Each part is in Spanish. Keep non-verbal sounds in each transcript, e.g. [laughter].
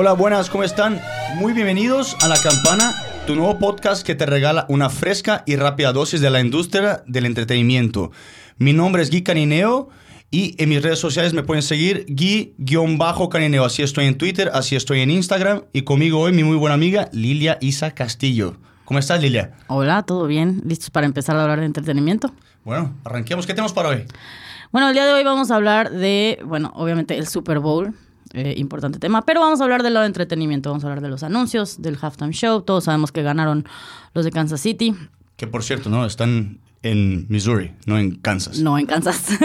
Hola, buenas, ¿cómo están? Muy bienvenidos a La Campana, tu nuevo podcast que te regala una fresca y rápida dosis de la industria del entretenimiento. Mi nombre es Gui Canineo y en mis redes sociales me pueden seguir Gui-Canineo. Así estoy en Twitter, así estoy en Instagram y conmigo hoy mi muy buena amiga Lilia Isa Castillo. ¿Cómo estás, Lilia? Hola, ¿todo bien? ¿Listos para empezar a hablar de entretenimiento? Bueno, arranquemos. ¿Qué tenemos para hoy? Bueno, el día de hoy vamos a hablar de, bueno, obviamente el Super Bowl, eh, importante tema, pero vamos a hablar del lado de entretenimiento, vamos a hablar de los anuncios, del halftime show, todos sabemos que ganaron los de Kansas City. Que por cierto, ¿no? Están en Missouri, no en Kansas. No en Kansas. [laughs]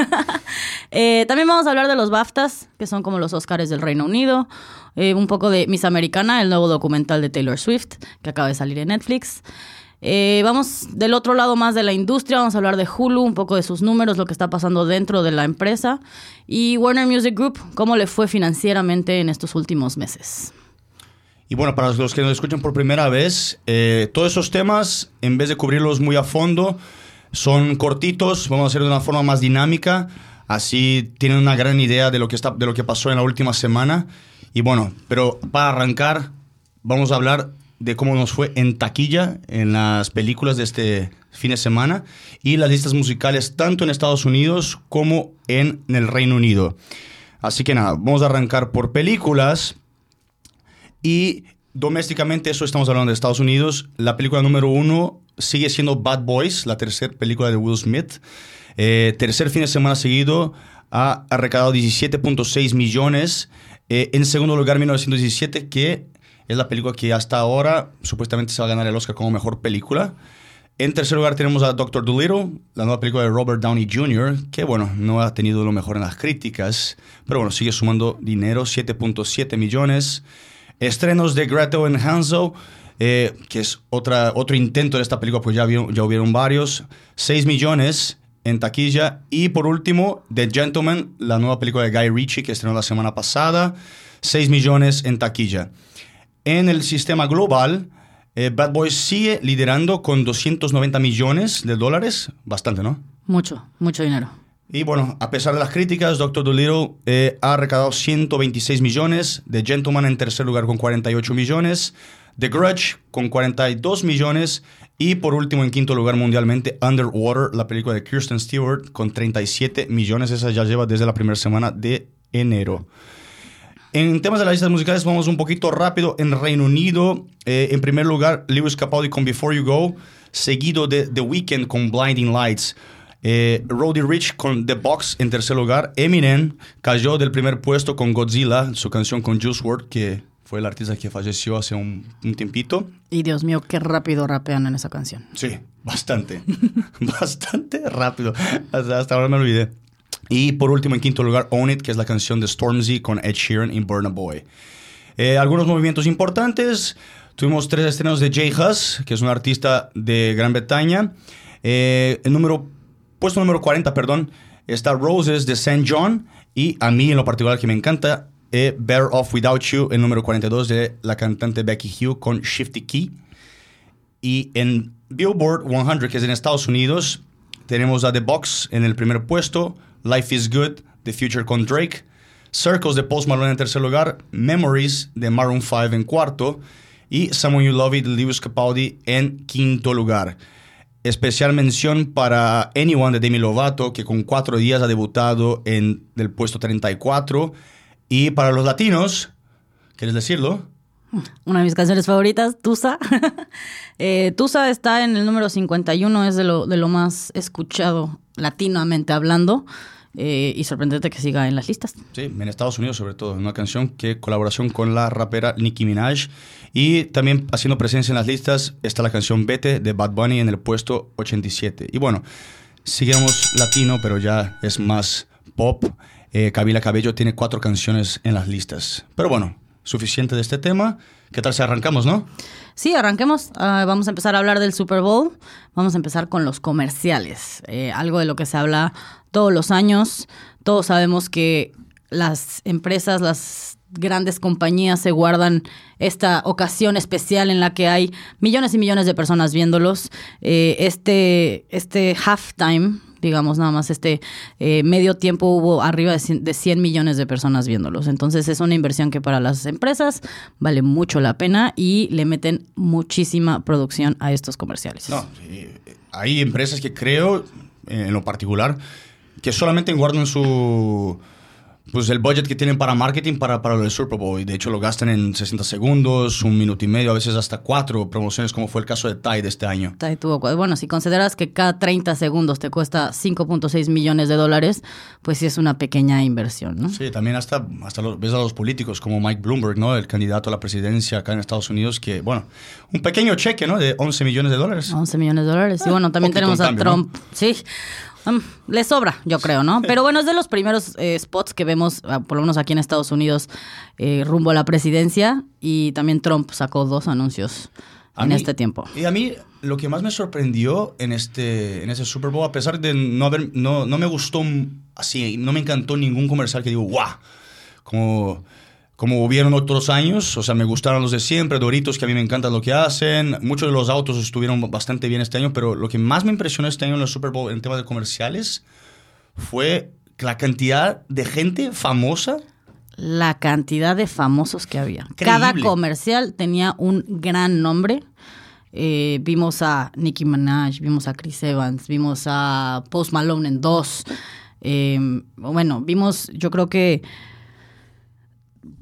Eh, también vamos a hablar de los BAFTAs, que son como los Oscars del Reino Unido. Eh, un poco de Miss Americana, el nuevo documental de Taylor Swift, que acaba de salir en Netflix. Eh, vamos del otro lado más de la industria, vamos a hablar de Hulu, un poco de sus números, lo que está pasando dentro de la empresa. Y Warner Music Group, cómo le fue financieramente en estos últimos meses. Y bueno, para los que nos escuchan por primera vez, eh, todos esos temas, en vez de cubrirlos muy a fondo, son cortitos, vamos a hacer de una forma más dinámica, así tienen una gran idea de lo que, está, de lo que pasó en la última semana. Y bueno, pero para arrancar, vamos a hablar de cómo nos fue en taquilla en las películas de este fin de semana y las listas musicales tanto en Estados Unidos como en el Reino Unido. Así que nada, vamos a arrancar por películas y domésticamente eso estamos hablando de Estados Unidos. La película número uno sigue siendo Bad Boys, la tercera película de Will Smith. Eh, tercer fin de semana seguido ha, recaudado 17.6 millones. Eh, en segundo lugar, 1917, que es la película que hasta ahora supuestamente se va a ganar el Oscar como mejor película. En tercer lugar tenemos a Doctor Dolittle, la nueva película de Robert Downey Jr., que bueno, no ha tenido lo mejor en las críticas, pero bueno, sigue sumando dinero, 7.7 millones. Estrenos de Gretel and Hanzo, eh, que es otra, otro intento de esta película, pues ya, ya hubieron varios, 6 millones en taquilla. Y por último, The Gentleman, la nueva película de Guy Ritchie que estrenó la semana pasada, 6 millones en taquilla. En el sistema global, eh, Bad Boys sigue liderando con 290 millones de dólares. Bastante, ¿no? Mucho, mucho dinero. Y bueno, a pesar de las críticas, Doctor Dolittle eh, ha recaudado 126 millones, The Gentleman en tercer lugar con 48 millones, The Grudge con 42 millones y por último en quinto lugar mundialmente Underwater, la película de Kirsten Stewart con 37 millones. Esa ya lleva desde la primera semana de enero. En temas de las listas musicales vamos un poquito rápido. En Reino Unido, eh, en primer lugar, Lewis Capaldi con Before You Go, seguido de The Weeknd con Blinding Lights. Eh, Roddy Rich con The Box en tercer lugar. Eminem cayó del primer puesto con Godzilla, su canción con Juice WRLD, que fue el artista que falleció hace un, un tiempito. Y Dios mío, qué rápido rapean en esa canción. Sí, bastante. [laughs] bastante rápido. hasta ahora me olvidé. Y por último, en quinto lugar, Own It, que es la canción de Stormzy con Ed Sheeran y Burna Boy. Eh, algunos movimientos importantes. Tuvimos tres estrenos de Jay Huss, que es un artista de Gran Bretaña. Eh, el número, puesto número 40, perdón, está Roses de St. John. Y a mí, en lo particular, que me encanta, eh, Better Off Without You, el número 42 de la cantante Becky Hugh con Shifty Key. Y en Billboard 100, que es en Estados Unidos, tenemos a The Box en el primer puesto, Life is Good, The Future con Drake, Circles de Post Malone en tercer lugar, Memories de Maroon 5 en cuarto y Someone You Love It de Lewis Capaldi en quinto lugar. Especial mención para Anyone de Demi Lovato, que con cuatro días ha debutado en el puesto 34. Y para los latinos, ¿quieres decirlo? Una de mis canciones favoritas, Tusa. [laughs] eh, Tusa está en el número 51, es de lo, de lo más escuchado latinoamente hablando. Eh, y sorprendente que siga en las listas. Sí, en Estados Unidos sobre todo, una canción que colaboración con la rapera Nicki Minaj y también haciendo presencia en las listas está la canción Vete de Bad Bunny en el puesto 87. Y bueno, sigamos latino, pero ya es más pop. Eh, Cabello tiene cuatro canciones en las listas. Pero bueno, suficiente de este tema. ¿Qué tal si arrancamos, no? Sí, arranquemos. Uh, vamos a empezar a hablar del Super Bowl. Vamos a empezar con los comerciales. Eh, algo de lo que se habla todos los años. Todos sabemos que las empresas, las grandes compañías se guardan esta ocasión especial en la que hay millones y millones de personas viéndolos. Eh, este, este halftime digamos, nada más este eh, medio tiempo hubo arriba de 100, de 100 millones de personas viéndolos. Entonces es una inversión que para las empresas vale mucho la pena y le meten muchísima producción a estos comerciales. No, sí, hay empresas que creo, eh, en lo particular, que solamente guardan su pues el budget que tienen para marketing para, para el Super Bowl. Y de hecho lo gastan en 60 segundos, un minuto y medio, a veces hasta cuatro promociones, como fue el caso de Tide este año. Tide tuvo, bueno, si consideras que cada 30 segundos te cuesta 5.6 millones de dólares, pues sí es una pequeña inversión, ¿no? Sí, también hasta, hasta los, ves a los políticos como Mike Bloomberg, ¿no? El candidato a la presidencia acá en Estados Unidos, que, bueno, un pequeño cheque, ¿no? De 11 millones de dólares. 11 millones de dólares. Y bueno, también tenemos a cambio, Trump. ¿no? Sí. Um, le sobra, yo creo, ¿no? Pero bueno, es de los primeros eh, spots que vemos, ah, por lo menos aquí en Estados Unidos, eh, rumbo a la presidencia. Y también Trump sacó dos anuncios a en mí, este tiempo. Y a mí lo que más me sorprendió en este, en ese Super Bowl, a pesar de no haber, no, no me gustó así, no me encantó ningún comercial que digo, guau, como como hubieron otros años, o sea, me gustaron los de siempre, Doritos, que a mí me encanta lo que hacen. Muchos de los autos estuvieron bastante bien este año, pero lo que más me impresionó este año en el Super Bowl en tema de comerciales fue la cantidad de gente famosa. La cantidad de famosos que había. Increíble. Cada comercial tenía un gran nombre. Eh, vimos a Nicki Minaj, vimos a Chris Evans, vimos a Post Malone en dos. Eh, bueno, vimos, yo creo que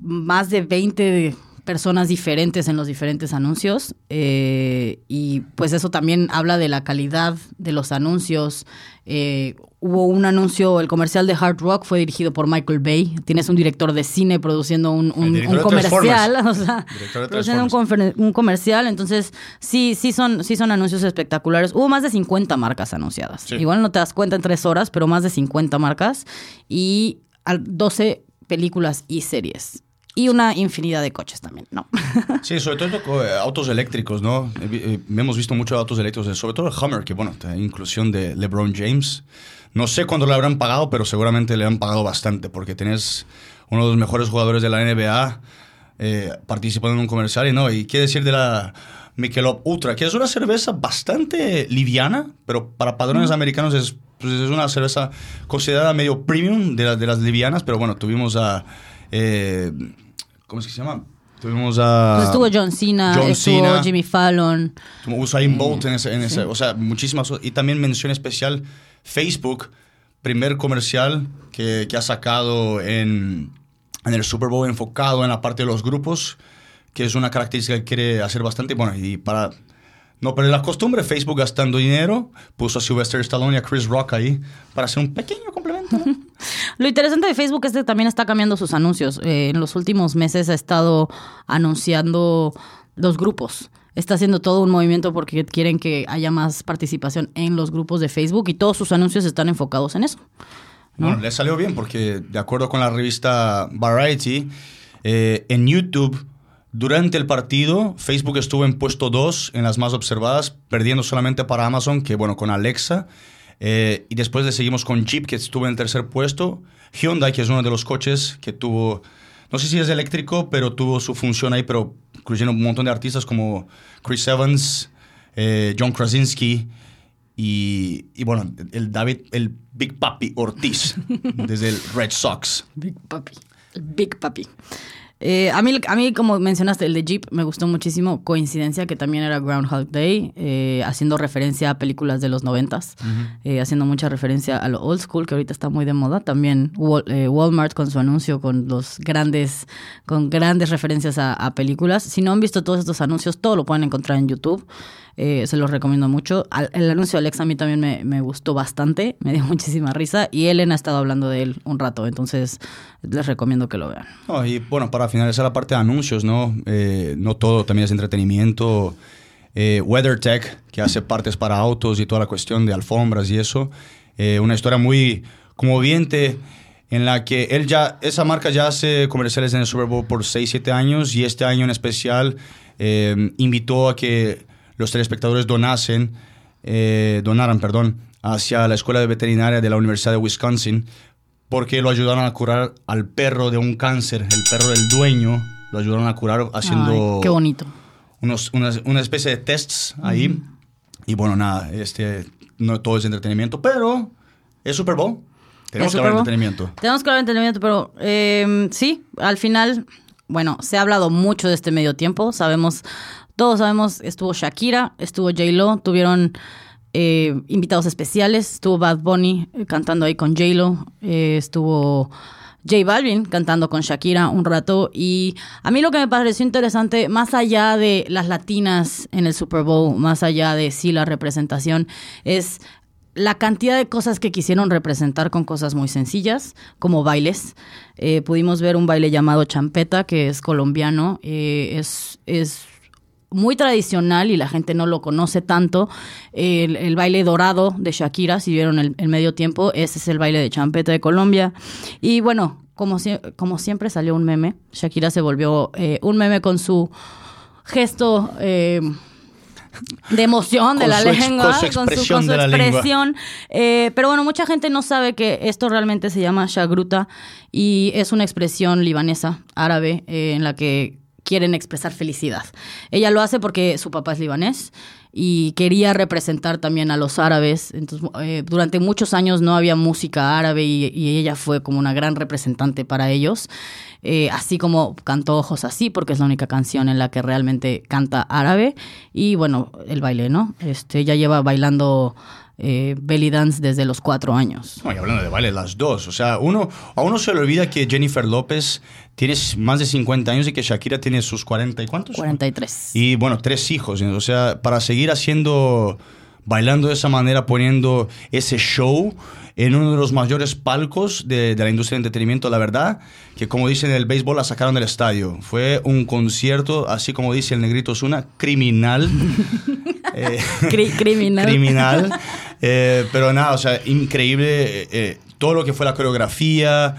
más de 20 personas diferentes en los diferentes anuncios eh, y pues eso también habla de la calidad de los anuncios. Eh, hubo un anuncio, el comercial de Hard Rock fue dirigido por Michael Bay. Tienes un director de cine produciendo un, un, un comercial, [laughs] o sea, produciendo un, un, comercial. Entonces sí, sí son, sí son anuncios espectaculares. Hubo más de 50 marcas anunciadas. Sí. Igual no te das cuenta en tres horas, pero más de 50 marcas y 12 películas y series. Y una infinidad de coches también, ¿no? [laughs] Sí, sobre todo eh, autos eléctricos, ¿no? Eh, hemos visto muchos autos eléctricos, sobre todo el Hummer, que bueno, inclusión de LeBron James. No sé cuándo le habrán pagado, pero seguramente le han pagado bastante, porque tenés uno de los mejores jugadores de la NBA eh, participando en un comercial. Y no, y qué decir de la Michelob Ultra, que es una cerveza bastante liviana, pero para padrones mm. americanos es, pues, es una cerveza considerada medio premium de, la, de las livianas, pero bueno, tuvimos a... Eh, ¿Cómo es que se llama? Tuvimos a... Pues estuvo John Cena, John estuvo Cena, Jimmy Fallon. Usain Bolt en ese, en ese sí. o sea, muchísimas Y también mención especial, Facebook, primer comercial que, que ha sacado en, en, el Super Bowl enfocado en la parte de los grupos, que es una característica que quiere hacer bastante. Bueno, y para no perder la costumbre, Facebook gastando dinero, puso a Sylvester Stallone y a Chris Rock ahí para hacer un pequeño complemento. ¿no? Lo interesante de Facebook es que también está cambiando sus anuncios. Eh, en los últimos meses ha estado anunciando los grupos. Está haciendo todo un movimiento porque quieren que haya más participación en los grupos de Facebook y todos sus anuncios están enfocados en eso. ¿no? Bueno, le salió bien porque de acuerdo con la revista Variety, eh, en YouTube durante el partido, Facebook estuvo en puesto 2 en las más observadas, perdiendo solamente para Amazon, que bueno, con Alexa. Eh, y después le seguimos con Jeep, que estuvo en el tercer puesto. Hyundai, que es uno de los coches que tuvo, no sé si es eléctrico, pero tuvo su función ahí, pero incluyendo un montón de artistas como Chris Evans, eh, John Krasinski y, y, bueno, el David, el Big Papi Ortiz, [laughs] desde el Red Sox. Big Papi, Big Papi. Eh, a, mí, a mí, como mencionaste, el de Jeep me gustó muchísimo. Coincidencia que también era Groundhog Day, eh, haciendo referencia a películas de los noventas, uh -huh. eh, haciendo mucha referencia a lo old school, que ahorita está muy de moda. También Wal eh, Walmart con su anuncio, con los grandes, con grandes referencias a, a, películas. Si no han visto todos estos anuncios, todo lo pueden encontrar en YouTube. Eh, se los recomiendo mucho. El anuncio de Alexa a mí también me, me, gustó bastante, [laughs] me dio muchísima risa y Ellen ha estado hablando de él un rato, entonces les recomiendo que lo vean. Y bueno, para finalizar la parte de anuncios, ¿no? Eh, no todo también es entretenimiento. Eh, WeatherTech, que hace partes para autos y toda la cuestión de alfombras y eso. Una historia muy conmoviente en la que él ya, esa marca ya hace comerciales en el Super Bowl por 6, 7 años y este año en especial invitó a que los telespectadores donasen, eh, donaran, perdón, hacia la Escuela de Veterinaria de la Universidad de Wisconsin, porque lo ayudaron a curar al perro de un cáncer, el perro del dueño, lo ayudaron a curar haciendo... Ay, qué bonito. Unos, una, una, especie de tests ahí. Y bueno, nada, este, no todo es entretenimiento, pero ¿Es Super Bowl? Tenemos ¿El que hablar de entretenimiento. Tenemos que hablar de entretenimiento, pero eh, sí, al final, bueno, se ha hablado mucho de este medio tiempo. Sabemos, todos sabemos, estuvo Shakira, estuvo J-Lo, tuvieron eh, invitados especiales, estuvo Bad Bunny eh, cantando ahí con J-Lo, eh, estuvo J Balvin cantando con Shakira un rato. Y a mí lo que me pareció interesante, más allá de las latinas en el Super Bowl, más allá de sí la representación, es la cantidad de cosas que quisieron representar con cosas muy sencillas, como bailes. Eh, pudimos ver un baile llamado champeta, que es colombiano, eh, es, es muy tradicional y la gente no lo conoce tanto. El, el baile dorado de Shakira, si vieron el, el medio tiempo, ese es el baile de champeta de Colombia. Y bueno, como, como siempre salió un meme, Shakira se volvió eh, un meme con su gesto... eh, de emoción de la lengua, con su con su, expresión. Eh, pero bueno, mucha gente no sabe que esto realmente se llama shagruta y es una expresión libanesa, árabe, eh, en la que quieren expresar felicidad. Ella lo hace porque su papá es libanés y quería representar también a los árabes. Entonces, eh, durante muchos años no había música árabe y, ella fue como una gran representante para ellos. Eh, así como cantó Ojos Así, porque es la única canción en la que realmente canta árabe. Y bueno, el baile, ¿no? Este, ella lleva bailando eh, belly dance desde los cuatro años. No, y hablando de baile, las dos. O sea, uno, a uno se le olvida que Jennifer López tiene más de 50 años y que Shakira tiene sus 40 y cuántos. 43. Y bueno, tres hijos. O sea, para seguir haciendo, bailando de esa manera, poniendo ese show en uno de los mayores palcos de, de la industria del entretenimiento, la verdad, que como dicen en el béisbol, la sacaron del estadio. Fue un concierto, así como dice el negrito Zuna, criminal. [laughs] Eh, Cri- criminal. criminal. [laughs] Eh, pero nada, o sea, increíble eh, eh, todo lo que fue la coreografía,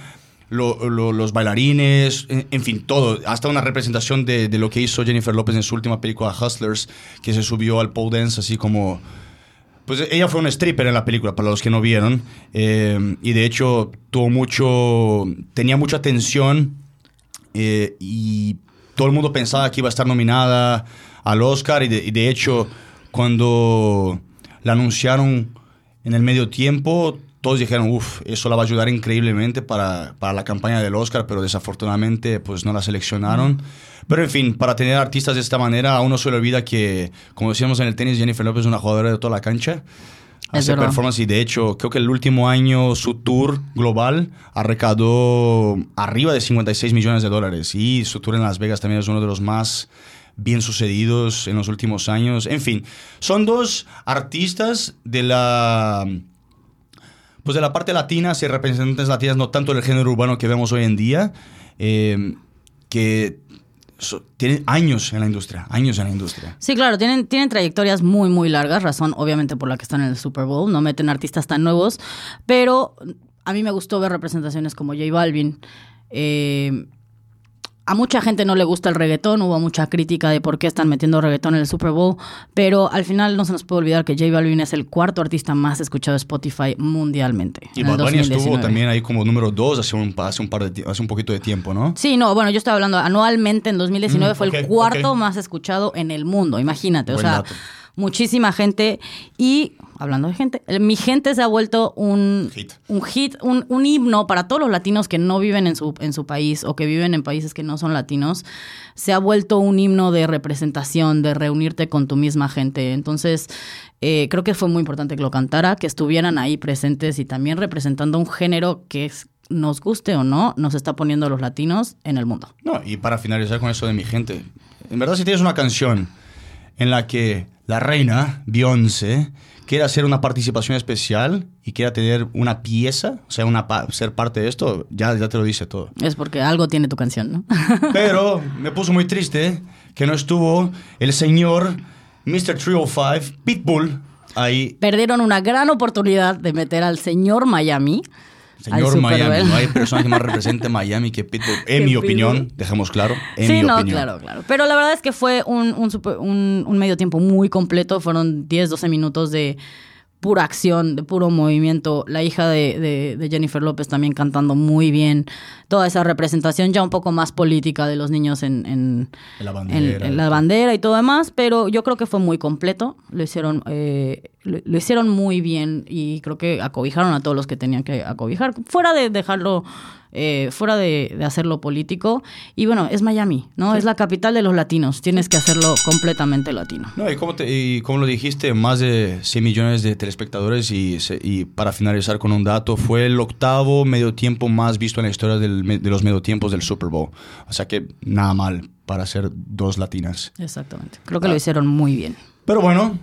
lo- lo- los bailarines, en, en fin, todo. Hasta una representación de, de lo que hizo Jennifer López en su última película Hustlers, que se subió al pole dance así como... Pues ella fue una stripper en la película, para los que no vieron. eh, y de hecho tuvo mucho... Tenía mucha atención eh, y todo el mundo pensaba que iba a estar nominada al Oscar y de hecho cuando la anunciaron en el medio tiempo todos dijeron, uff, eso la va a ayudar increíblemente para, para la campaña del Oscar, pero desafortunadamente pues no la seleccionaron. Pero en fin, para tener artistas de esta manera, a uno se le olvida que, como decíamos en el tenis, Jennifer López es una jugadora de toda la cancha. Hace performance y de hecho creo que el último año su tour global arrecadó arriba de 56 millones de dólares y su tour en Las Vegas también es uno de los más bien sucedidos en los últimos años. En fin, son dos artistas de la pues de la parte latina, y representantes latinas, no tanto del género urbano que vemos hoy en día, eh, que tienen años en la industria, años en la industria. Sí, claro, tienen, tienen trayectorias muy, muy largas, razón obviamente por la que están en el Super Bowl, no meten artistas tan nuevos, pero a mí me gustó ver representaciones como J Balvin. Eh, a mucha gente no le gusta el reggaetón, hubo mucha crítica de por qué están metiendo reggaetón en el Super Bowl, pero al final no se nos puede olvidar que J Balvin es el cuarto artista más escuchado de Spotify mundialmente. Y Bad Bunny estuvo 2019. también ahí como número dos hace un, hace un, par de, hace un poquito de tiempo, ¿no? Sí, no, bueno, yo estoy hablando anualmente en 2019 Mm, fue el cuarto más escuchado en el mundo, imagínate, o sea, dato. Muchísima gente y hablando de gente, mi gente se ha vuelto un Hit. un hit, un, un himno para todos los latinos que no viven en su en su país o que viven en países que no son latinos, se ha vuelto un himno de representación, de reunirte con tu misma gente. Entonces, eh, creo que fue muy importante que lo cantara, que estuvieran ahí presentes y también representando un género que es- nos guste o no, nos está poniendo a los latinos en el mundo. No, y para finalizar con eso de mi gente, en verdad si tienes una canción en la que la reina, Beyoncé, quiere hacer una participación especial y quiera tener una pieza, o sea, una pa- ser parte de esto, ya, ya te lo dice todo. Es porque algo tiene tu canción, ¿no? [laughs] Pero me puso muy triste que no estuvo el señor Mr. 305, Pitbull, ahí. Perdieron una gran oportunidad de meter al señor Miami. Señor Miami, no hay persona que más represente Miami que Pitbull, en [laughs] mi Pitbull. opinión, dejemos claro, en sí, mi no, opinión. claro, claro. Pero la verdad es que fue un, un, super- un- un medio tiempo muy completo. Fueron 10, 12 minutos de pura acción, de puro movimiento. La hija de, de- de Jennifer López también cantando muy bien. Toda esa representación ya un poco más política de los niños en, en, la en- bandera. en la bandera y todo demás, pero yo creo que fue muy completo. Lo hicieron, eh, lo, lo hicieron muy bien y creo que acobijaron a todos los que tenían que acobijar, fuera de dejarlo, eh, fuera de, de hacerlo político. Y bueno, es Miami, ¿no? Es la capital de los latinos. Tienes que hacerlo completamente latino. No, y como, te- y como lo dijiste, más de 100 millones de telespectadores y, y para finalizar con un dato, fue el octavo medio tiempo más visto en la historia del de los medio tiempos del Super Bowl. O sea que nada mal para ser dos latinas. Exactamente. Creo que lo hicieron muy bien. Pero bueno,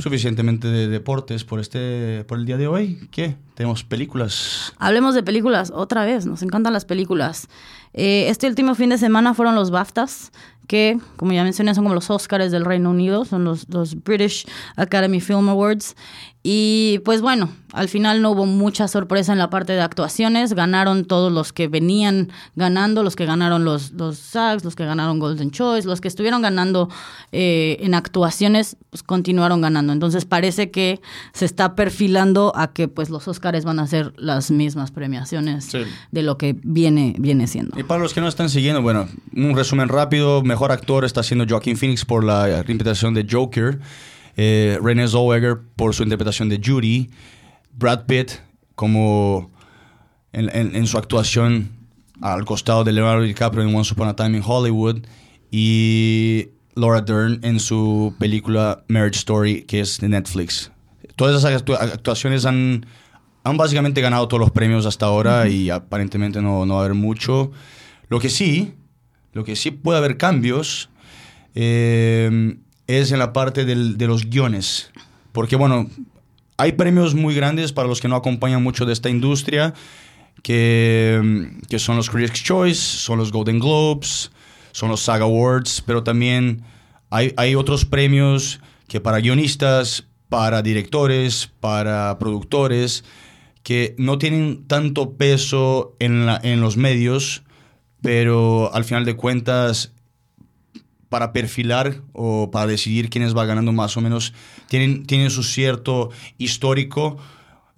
suficientemente de deportes por, este, por el día de hoy. ¿Qué? Tenemos películas. Hablemos de películas otra vez, nos encantan las películas. Eh, este último fin de semana fueron los BAFTAs, que, como ya mencioné, son como los Oscars del Reino Unido, son los, los British Academy Film Awards. Y pues bueno, al final no hubo mucha sorpresa en la parte de actuaciones, ganaron todos los que venían ganando, los que ganaron los, los SAGs, los que ganaron Golden Choice, los que estuvieron ganando eh, en actuaciones, pues continuaron ganando. Entonces parece que se está perfilando a que pues los Oscars van a ser las mismas premiaciones Sí. de lo que viene, viene siendo. Y para los que no están siguiendo, bueno, un resumen rápido. Mejor actor está siendo Joaquin Phoenix por la interpretación de Joker. Eh, Zellweger por su interpretación de Judy. Brad Pitt como en, en- su actuación al costado de Leonardo DiCaprio en Once Upon a Time in Hollywood. Y Laura Dern en su película Marriage Story, que es de Netflix. Todas esas actu- actuaciones han, han básicamente ganado todos los premios hasta ahora y aparentemente no, no va a haber mucho. Lo que sí, lo que sí puede haber cambios eh, es en la parte del- de los guiones. Porque bueno, hay premios muy grandes para los que no acompañan mucho de esta industria, que, que son los Critics' Choice, son los Golden Globes, son los SAG Awards, pero también hay, hay otros premios que para guionistas, para directores, para productores, que no tienen tanto peso en, la- en los medios, pero al final de cuentas para perfilar o para decidir quiénes va ganando más o menos, tienen, tienen su cierto histórico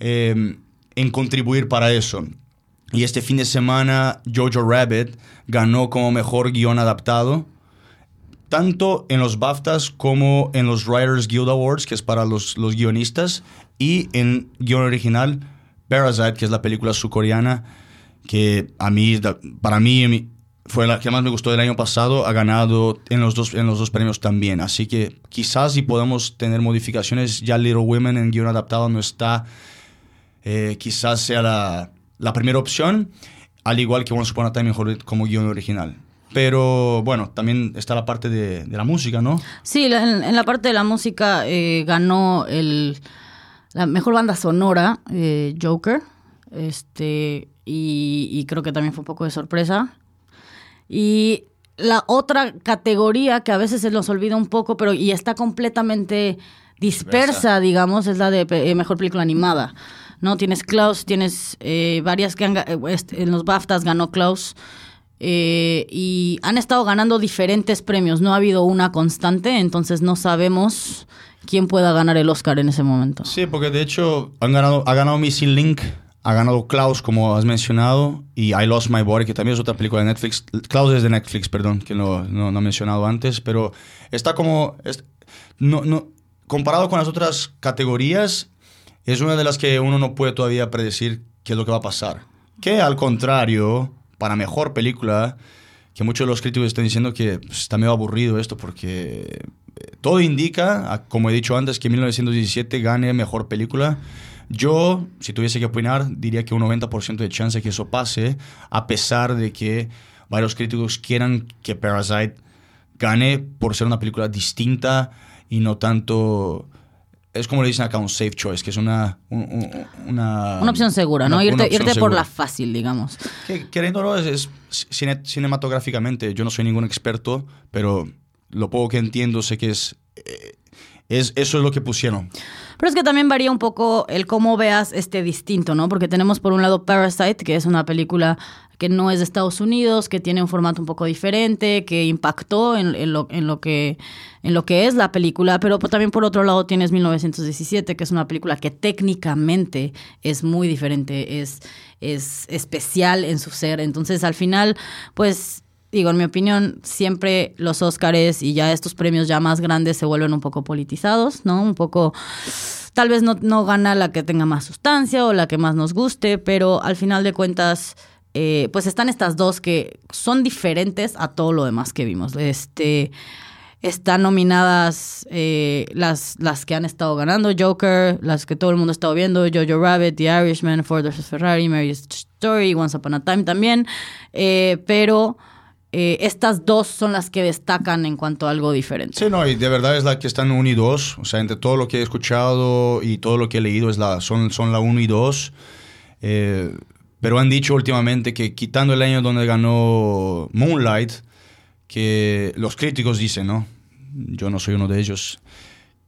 eh, en contribuir para eso. Y este fin de semana Jojo Rabbit ganó como mejor guion adaptado, tanto en los BAFTAs como en los Writers Guild Awards, que es para los, los guionistas, y en guion original Parasite, que es la película surcoreana, que a mí, para mí, fue la que más me gustó del año pasado, ha ganado en los dos, en los dos premios también. Así que quizás si podemos tener modificaciones, ya Little Women en guion adaptado no está, eh, quizás sea la, la primera opción, al igual que Once Upon a Time Hollywood como guion original. Pero bueno, también está la parte de, de la música, ¿no? Sí, en, en la parte de la música eh, ganó el, la mejor banda sonora, eh, Joker, este, y, y creo que también fue un poco de sorpresa. Y la otra categoría que a veces se nos olvida un poco, pero y está completamente dispersa, Dispersa. digamos, es la de eh, mejor película animada. ¿No? Tienes Klaus, tienes eh, varias que han, este, en los BAFTAs ganó Klaus. eh, y han estado ganando diferentes premios. No ha habido una constante, entonces no sabemos quién pueda ganar el Oscar en ese momento. Sí, porque de hecho han ganado, ha ganado Missing Link, ha ganado Klaus, como has mencionado, y I Lost My Body, que también es otra película de Netflix. Klaus es de Netflix, perdón, que no, no, no he mencionado antes, pero está como... es- no, no, comparado con las otras categorías, es una de las que uno no puede todavía predecir qué es lo que va a pasar. Que al contrario, para mejor película, que muchos de los críticos están diciendo que pues, está medio aburrido esto porque todo indica, como he dicho antes, que 1917 gane mejor película. Yo, si tuviese que opinar, diría que un 90% de chance que eso pase, a pesar de que varios críticos quieran que Parasite gane por ser una película distinta y no tanto... Es como le dicen acá un safe choice, que es una... un- un- una, Una opción segura, ¿no? una- irte una opción irte por la fácil, digamos. Que, queriéndolo, es, es cine- cinematográficamente, yo no soy ningún experto, pero lo poco que entiendo sé que es, eh, Es, eso es lo que pusieron. Pero es que también varía un poco el cómo veas este distinto, ¿no? Porque tenemos por un lado Parasite, que es una película que no es de Estados Unidos, que tiene un formato un poco diferente, que impactó en, lo, en, lo, que, es la película, pero también por otro lado tienes 1917, que es una película que técnicamente es muy diferente, es especial en su ser. Entonces, al final, pues digo, en mi opinión, siempre los Óscares y ya estos premios ya más grandes se vuelven un poco politizados, ¿no? Un poco, tal vez no, no gana la que tenga más sustancia o la que más nos guste, pero al final de cuentas, eh, pues están estas dos que son diferentes a todo lo demás que vimos. Este, están nominadas eh, las, las que han estado ganando, Joker, las que todo el mundo ha estado viendo, Jojo Rabbit, The Irishman, Ford vs. Ferrari, Mary's Story, Once Upon a Time también, eh, pero eh, estas dos son las que destacan en cuanto a algo diferente. Sí, no, y de verdad es la que están 1 y 2. O sea, entre todo lo que he escuchado y todo lo que he leído es la, son, son la 1 y 2. Eh, pero han dicho últimamente que quitando el año donde ganó Moonlight, que los críticos dicen, ¿no? Yo no soy uno de ellos,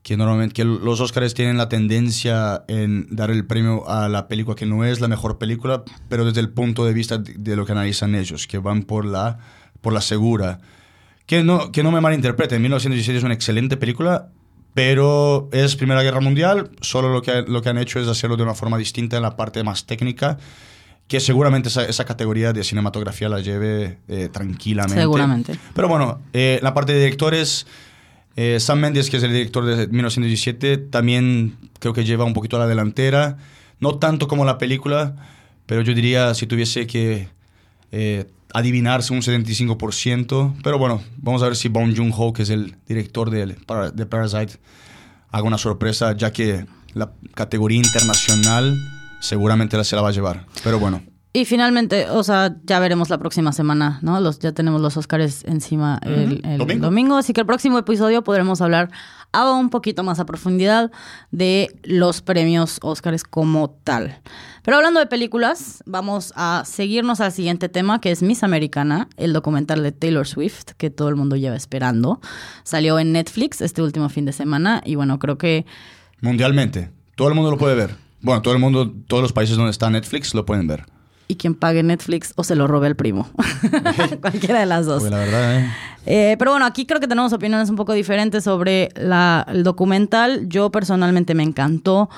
que normalmente que los Oscars tienen la tendencia en dar el premio a la película que no es la mejor película, pero desde el punto de vista de lo que analizan ellos, que van por la por la segura. Que no, que no me malinterpreten, 1917 es una excelente película, pero es Primera Guerra Mundial, solo lo que, lo que han hecho es hacerlo de una forma distinta en la parte más técnica, que seguramente esa, categoría de cinematografía la lleve eh, tranquilamente. Seguramente. Pero bueno, eh, la parte de directores, eh, Sam Mendes, que es el director de 1917, también creo que lleva un poquito a la delantera, no tanto como la película, pero yo diría, si tuviese que adivinarse un 75%. Pero bueno, vamos a ver si Bong Joon-ho, que es el director de, de Parasite, haga una sorpresa, ya que la categoría internacional seguramente se la va a llevar. Pero bueno. Y finalmente, o sea, ya veremos la próxima semana, ¿no? Los, ya tenemos los Oscars encima el, domingo. así que el próximo episodio podremos hablar aún un poquito más a profundidad de los premios Oscars como tal. Pero hablando de películas, vamos a seguirnos al siguiente tema, que es Miss Americana, el documental de Taylor Swift, que todo el mundo lleva esperando. Salió en Netflix este último fin de semana y bueno, creo que... Mundialmente, todo el mundo lo puede ver. Bueno, todo el mundo, todos los países donde está Netflix lo pueden ver y quien pague Netflix o se lo robe el primo. [laughs] Cualquiera de las dos. la verdad, ¿eh? ¿eh? pero bueno, aquí creo que tenemos opiniones un poco diferentes sobre la, el documental. Yo personalmente me encantó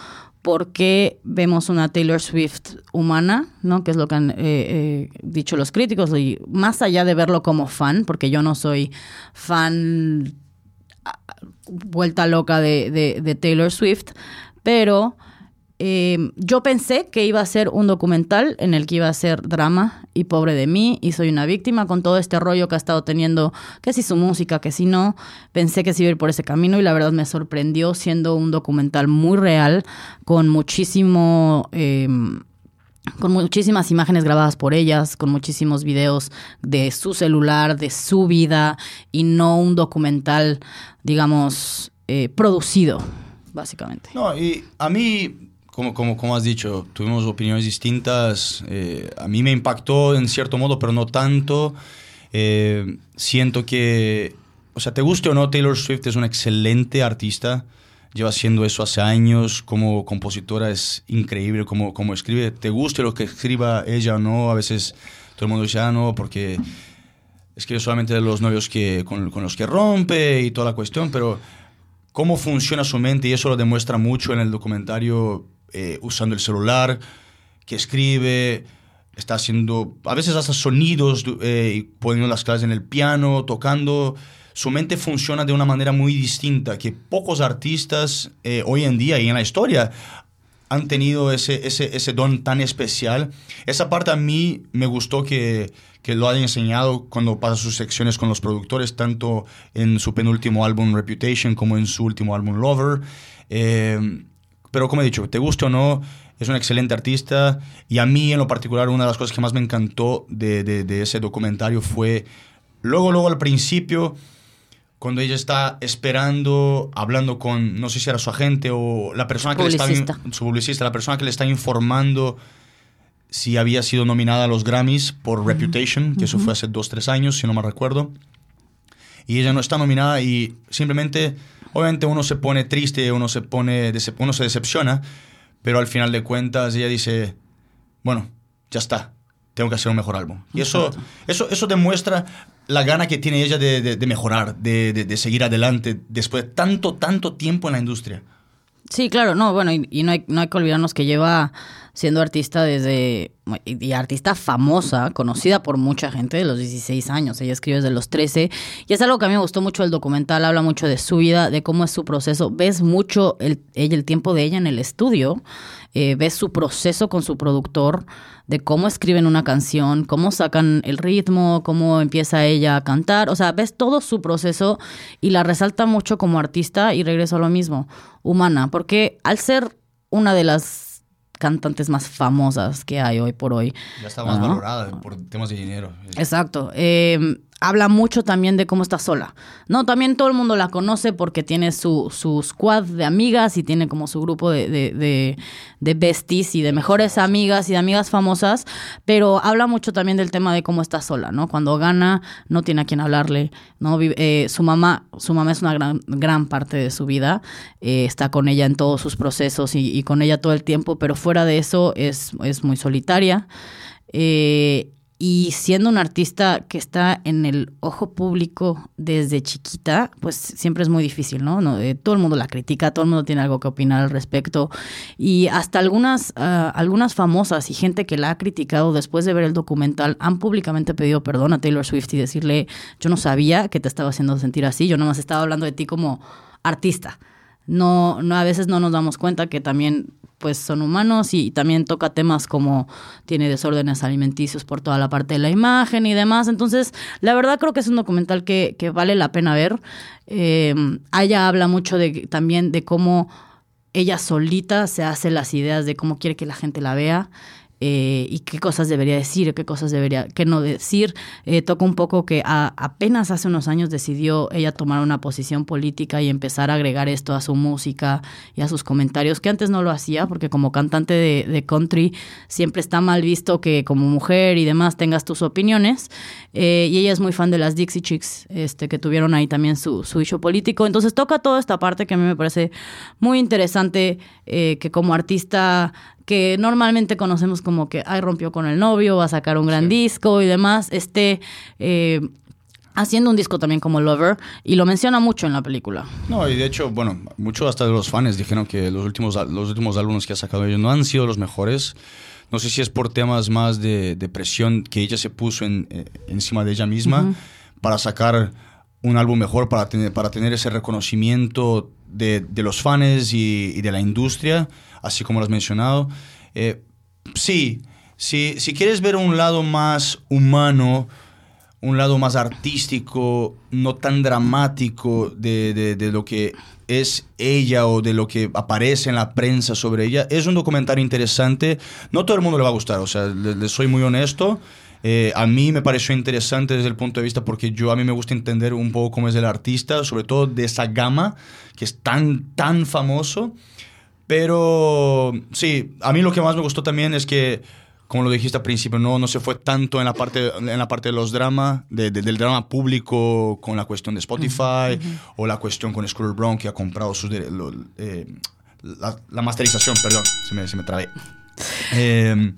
porque vemos una Taylor Swift humana, ¿no? Que es lo que han eh, eh, dicho los críticos. Y más allá de verlo como fan, porque yo no soy fan ah, vuelta loca de, de Taylor Swift, pero Em, yo pensé que iba a ser un documental en el que iba a ser drama y pobre de mí y soy una víctima con todo este rollo que ha estado teniendo, que si su música, que si no, pensé que se iba a ir por ese camino y la verdad me sorprendió siendo un documental muy real, con muchísimo... Em, con muchísimas imágenes grabadas por ellas, con muchísimos videos de su celular, de su vida, y no un documental, digamos, eh, producido, básicamente. No, y a mí como, como, como has dicho, tuvimos opiniones distintas. Eh, a mí me impactó en cierto modo, pero no tanto. Eh, siento que, o sea, te guste o no, Taylor Swift es una excelente artista. Lleva haciendo eso hace años. Como compositora es increíble como, como escribe. Te guste lo que escriba ella o no. A veces todo el mundo dice, ah, no, porque escribe solamente de los novios que, con, con los que rompe y toda la cuestión, pero cómo funciona su mente y eso lo demuestra mucho en el documentario eh, usando el celular, que escribe, está haciendo a veces hasta sonidos, eh, poniendo las claves en el piano, tocando. Su mente funciona de una manera muy distinta que pocos artistas eh, hoy en día y en la historia han tenido ese, ese, ese, don tan especial. Esa parte a mí me gustó que, que lo hayan enseñado cuando pasa sus secciones con los productores, tanto en su penúltimo álbum Reputation como en su último álbum Lover. Eh, pero como he dicho, te guste o no, es una excelente artista. Y a mí en lo particular una de las cosas que más me encantó de, de, ese documentario fue luego, luego al principio, cuando ella está esperando, hablando con, no sé si era su agente o la persona que le estaba, su publicista, la persona que le está informando si había sido nominada a los Grammys por Reputation, que eso fue hace dos, tres años, si no me recuerdo. Y ella no está nominada y simplemente, obviamente uno se pone triste, uno se pone, uno se decepciona, pero al final de cuentas ella dice, bueno, ya está, tengo que hacer un mejor álbum. Y eso, eso, eso demuestra la gana que tiene ella de, mejorar, de, de, seguir adelante después de tanto, tanto tiempo en la industria. Sí, claro, no, bueno, y, no, hay, no hay que olvidarnos que lleva siendo artista desde, y artista famosa, conocida por mucha gente de los 16 años, ella escribe desde los 13, y es algo que a mí me gustó mucho el documental, habla mucho de su vida, de cómo es su proceso, ves mucho el, el tiempo de ella en el estudio, eh, ves su proceso con su productor, de cómo escriben una canción, cómo sacan el ritmo, cómo empieza ella a cantar, o sea, ves todo su proceso y la resalta mucho como artista y regreso a lo mismo, humana, porque al ser una de las cantantes más famosas que hay hoy por hoy. Ya está más valorada por temas de dinero. Exacto. Eh, habla mucho también de cómo está sola. No, también todo el mundo la conoce porque tiene su, su squad de amigas y tiene como su grupo de, de, de, besties y de mejores amigas y de amigas famosas, pero habla mucho también del tema de cómo está sola, ¿no? Cuando gana no tiene a quien hablarle, ¿no? Eh, su mamá, su mamá es una gran, gran parte de su vida, eh, está con ella en todos sus procesos y, con ella todo el tiempo, pero fuera de eso es, es muy solitaria. Eh, y siendo un artista que está en el ojo público desde chiquita, pues siempre es muy difícil, ¿no? no eh, todo el mundo la critica, todo el mundo tiene algo que opinar al respecto. Y hasta algunas, ah, algunas famosas y gente que la ha criticado después de ver el documental han públicamente pedido perdón a Taylor Swift y decirle, yo no sabía que te estaba haciendo sentir así, yo nomás estaba hablando de ti como artista. No, no, a veces no nos damos cuenta que también pues son humanos y, también toca temas como tiene desórdenes alimenticios por toda la parte de la imagen y demás. Entonces, la verdad creo que es un documental que, que vale la pena ver. Eh, ella habla mucho de, también de cómo ella solita se hace las ideas de cómo quiere que la gente la vea. Eh, y qué cosas debería decir, qué cosas debería, qué no decir. Eh, toca un poco que apenas hace unos años decidió ella tomar una posición política y empezar a agregar esto a su música y a sus comentarios, que antes no lo hacía, porque como cantante de, country siempre está mal visto que como mujer y demás tengas tus opiniones. Eh, y ella es muy fan de las Dixie Chicks, este, que tuvieron ahí también su, su issue político. Entonces toca toda esta parte que a mí me parece muy interesante, que como artista que normalmente conocemos como que, ay, rompió con el novio, va a sacar un gran disco y demás, esté eh, haciendo un disco también como Lover y lo menciona mucho en la película. No, y de hecho, bueno, muchos hasta de los fans dijeron que los últimos, los últimos álbumes que ha sacado ellos no han sido los mejores. No sé si es por temas más de, presión que ella se puso en, eh, encima de ella misma para sacar un álbum mejor, para tener, para tener ese reconocimiento de, de los fans y, y de la industria así como lo has mencionado. Eh, sí, si, quieres ver un lado más humano, un lado más artístico, no tan dramático de, de, lo que es ella o de lo que aparece en la prensa sobre ella, es un documentario interesante. No todo el mundo le va a gustar, o sea, le, soy muy honesto. Eh, a mí me pareció interesante desde el punto de vista porque yo a mí me gusta entender un poco cómo es el artista, sobre todo de esa gama que es tan, tan famoso. Pero sí, a mí lo que más me gustó también es que, como lo dijiste al principio, no, no se fue tanto en la parte, en la parte de los dramas, del drama público con la cuestión de Spotify o la cuestión con Scroll Brown que ha comprado sus, eh, la, masterización, perdón, se me, se me trabé. [laughs] Eh,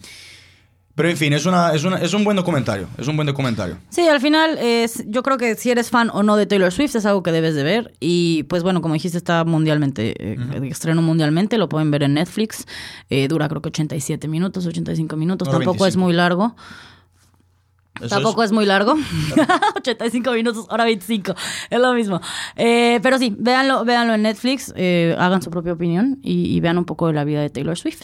pero en fin, es, una, es, una, es un buen documentario. Es un buen documentario. Sí, al final, es, yo creo que si eres fan o no de Taylor Swift, es algo que debes de ver. Y pues bueno, como dijiste, está mundialmente, eh, estreno mundialmente. Lo pueden ver en Netflix. Eh, dura creo que 87 minutos, 85 minutos. Tampoco es muy largo. Tampoco es? muy largo. 85 [laughs] minutos, hora 25. Es lo mismo. Eh, pero sí, véanlo, véanlo en Netflix, eh, hagan su propia opinión y, vean un poco de la vida de Taylor Swift.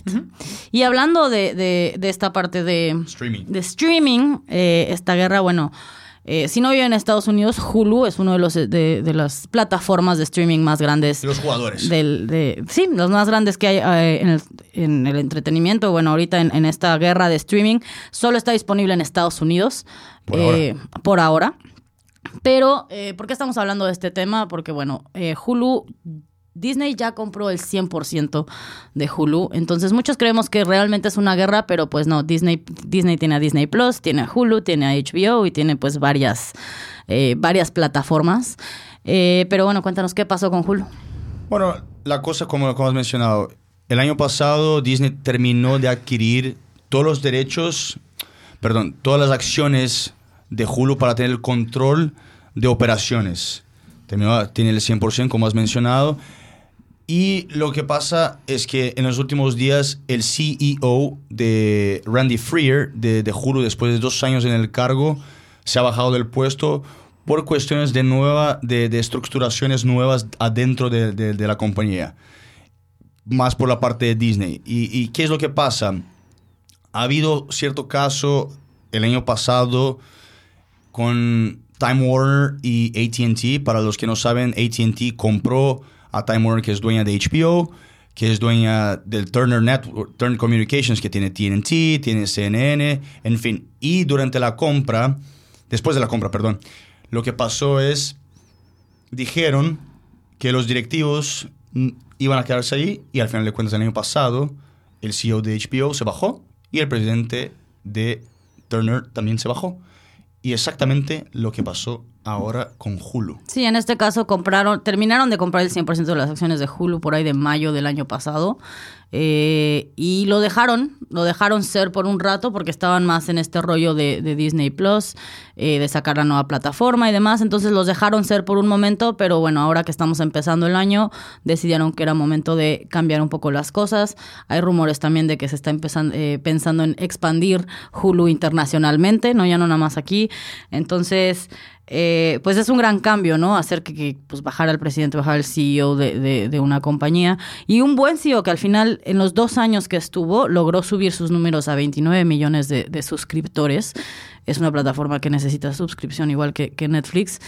Y hablando de, de, esta parte de streaming, de streaming eh, esta guerra, bueno. Eh, si no vive en Estados Unidos, Hulu es uno de los de, las plataformas de streaming más grandes. De los jugadores. Del, de, sí, los más grandes que hay eh, en, el, en, el, entretenimiento. Bueno, ahorita en, esta guerra de streaming solo está disponible en Estados Unidos. Por ahora. Eh, por ahora. Pero, ¿por qué estamos hablando de este tema? Porque, bueno, Hulu Disney ya compró el 100% de Hulu, entonces muchos creemos que realmente es una guerra, pero pues no, Disney, Disney tiene a Disney Plus, tiene a Hulu, tiene a HBO y tiene pues varias eh, varias plataformas. Eh, pero bueno, cuéntanos qué pasó con Hulu. Bueno, la cosa como, como has mencionado, el año pasado Disney terminó de adquirir todos los derechos, perdón, todas las acciones de Hulu para tener el control de operaciones. Terminó, tiene el 100% como has mencionado. Y lo que pasa es que en los últimos días el CEO de Randy Freer de, de Hulu, después de dos años en el cargo, se ha bajado del puesto por cuestiones de, nueva, de, de estructuraciones nuevas adentro de, la compañía, más por la parte de Disney. ¿Y, ¿Y qué es lo que pasa? Ha habido cierto caso el año pasado con Time Warner y ATT. Para los que no saben, ATT compró a Time Warner, que es dueña de HBO, que es dueña del Turner Network, Turner Communications, que tiene TNT, tiene CNN, en fin. Y durante la compra, después de la compra, perdón, lo que pasó es, dijeron que los directivos iban a quedarse ahí y al final de cuentas el año pasado el CEO de HBO se bajó y el presidente de Turner también se bajó. Y exactamente lo que pasó ahora con Hulu. Sí, en este caso compraron, terminaron de comprar el 100% de las acciones de Hulu por ahí de mayo del año pasado. Eh, y lo dejaron, lo dejaron ser por un rato porque estaban más en este rollo de, Disney Plus, eh, de sacar la nueva plataforma y demás. Entonces los dejaron ser por un momento, pero bueno, ahora que estamos empezando el año, decidieron que era momento de cambiar un poco las cosas. Hay rumores también de que se está empezando, eh, pensando en expandir Hulu internacionalmente, no ya no nada más aquí. Entonces, eh, pues es un gran cambio, ¿no? Hacer que, pues bajara el presidente, bajar el CEO de, una compañía. Y un buen CEO que al final, en los dos años que estuvo, logró subir sus números a 29 millones de, suscriptores. Es una plataforma que necesita suscripción igual que, Netflix,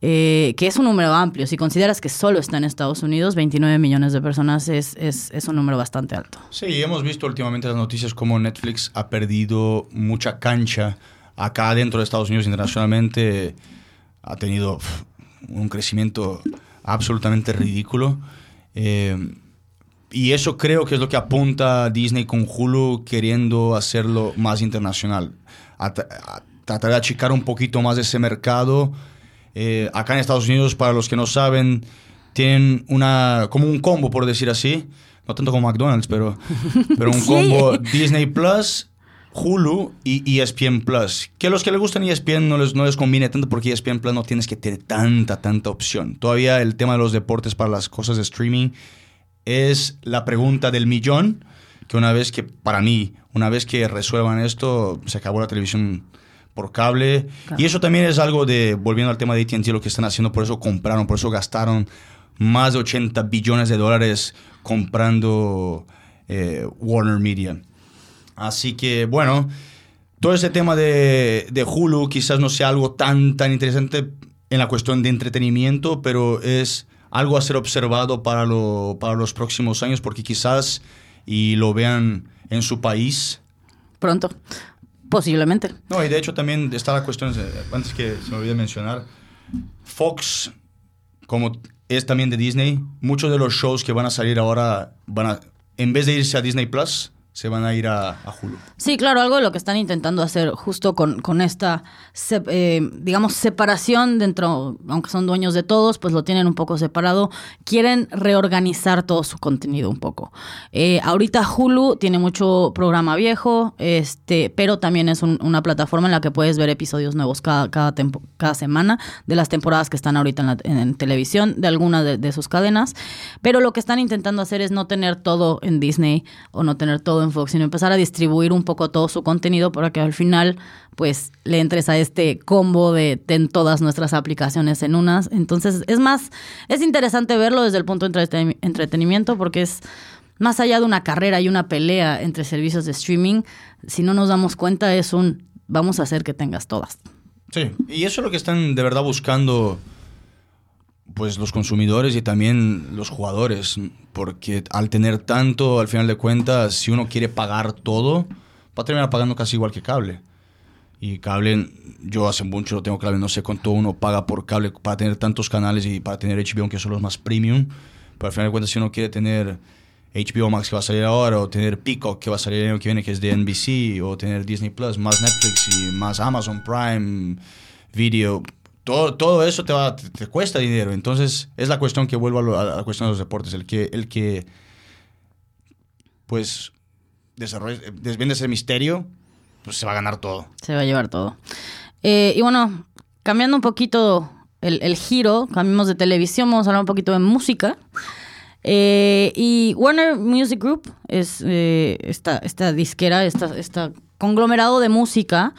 eh, que es un número amplio. Si consideras que solo está en Estados Unidos, 29 millones de personas es, es, es un número bastante alto. Sí, hemos visto últimamente las noticias como Netflix ha perdido mucha cancha acá dentro de Estados Unidos internacionalmente ha tenido un crecimiento absolutamente ridículo. Eh, y eso creo que es lo que apunta Disney con Hulu queriendo hacerlo más internacional. A, a tratar de achicar un poquito más ese mercado. Eh, acá en Estados Unidos, para los que no saben, tienen una como un combo, por decir así. No tanto como McDonald's, pero, [laughs] pero un combo Disney Plus, Hulu y ESPN Plus. Que a los que les gustan ESPN no les, no les conviene tanto porque ESPN Plus no tienes que tener tanta, tanta opción. Todavía el tema de los deportes para las cosas de streaming es la pregunta del millón. Que una vez que, para mí, una vez que resuelvan esto, se acabó la televisión por cable. Claro. Y eso también es algo de, volviendo al tema de ATT, lo que están haciendo, por eso compraron, por eso gastaron más de 80 billones de dólares comprando eh, Warner Media. Así que, bueno, todo ese tema de, de, Hulu quizás no sea algo tan, tan interesante en la cuestión de entretenimiento, pero es algo a ser observado para, lo, para los próximos años, porque quizás y lo vean en su país. Pronto, posiblemente. No, y de hecho también está la cuestión, antes que se me olvide mencionar, Fox, como es también de Disney, muchos de los shows que van a salir ahora van a, en vez de irse a Disney Plus, se van a ir a, Hulu. Sí, claro, algo de lo que están intentando hacer justo con, con esta, eh, digamos, separación dentro, aunque son dueños de todos, pues lo tienen un poco separado. Quieren reorganizar todo su contenido un poco. Eh, ahorita Hulu tiene mucho programa viejo, este, pero también es un, una plataforma en la que puedes ver episodios nuevos cada, cada, tempo, cada semana de las temporadas que están ahorita en, la, televisión, de alguna de, de sus cadenas. Pero lo que están intentando hacer es no tener todo en Disney o no tener todo en Fox, sino empezar a distribuir un poco todo su contenido para que al final pues le entres a este combo de ten todas nuestras aplicaciones en unas. Entonces es más, es interesante verlo desde el punto de entretenimiento porque es más allá de una carrera y una pelea entre servicios de streaming, si no nos damos cuenta es un vamos a hacer que tengas todas. Sí, y eso es lo que están de verdad buscando pues los consumidores y también los jugadores, porque al tener tanto, al final de cuentas, si uno quiere pagar todo, va a terminar pagando casi igual que cable. Y cable, yo hace mucho tengo cable, no sé cuánto uno paga por cable para tener tantos canales y para tener HBO, que son los más premium. Pero al final de cuentas, si uno quiere tener HBO Max que va a salir ahora, o tener Peacock que va a salir el año que viene, que es de NBC, o tener Disney Plus, más Netflix y más Amazon Prime Video, todo, todo eso te, va, te, cuesta dinero. Entonces, es la cuestión que vuelvo a, la cuestión de los deportes. El que, el que pues, desvende ese misterio, pues se va a ganar todo. Se va a llevar todo. Eh, y bueno, cambiando un poquito el, giro, cambiamos de televisión, vamos a hablar un poquito de música. Eh, y Warner Music Group es eh, esta, esta disquera, esta, esta conglomerado de música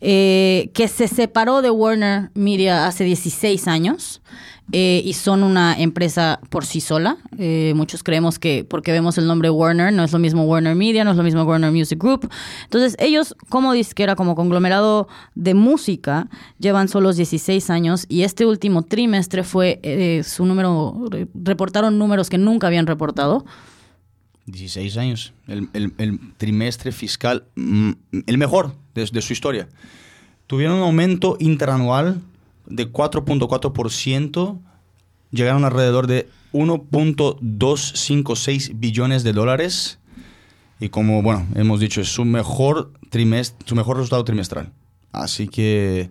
eh, que se separó de Warner Media hace 16 años. Eh, y son una empresa por sí sola. Eh, muchos creemos que porque vemos el nombre Warner, no es lo mismo Warner Media, no es lo mismo Warner Music Group. Entonces, ellos como disquera, como conglomerado de música, llevan solo 16 años y este último trimestre fue su número, reportaron números que nunca habían reportado. 16 años, el, trimestre fiscal, mm, el mejor de, su historia. Tuvieron un aumento interanual de 4.4%, llegaron alrededor de 1.256 billones de dólares. Y como, bueno, hemos dicho, es su mejor, trimestre, su mejor resultado trimestral. Así que...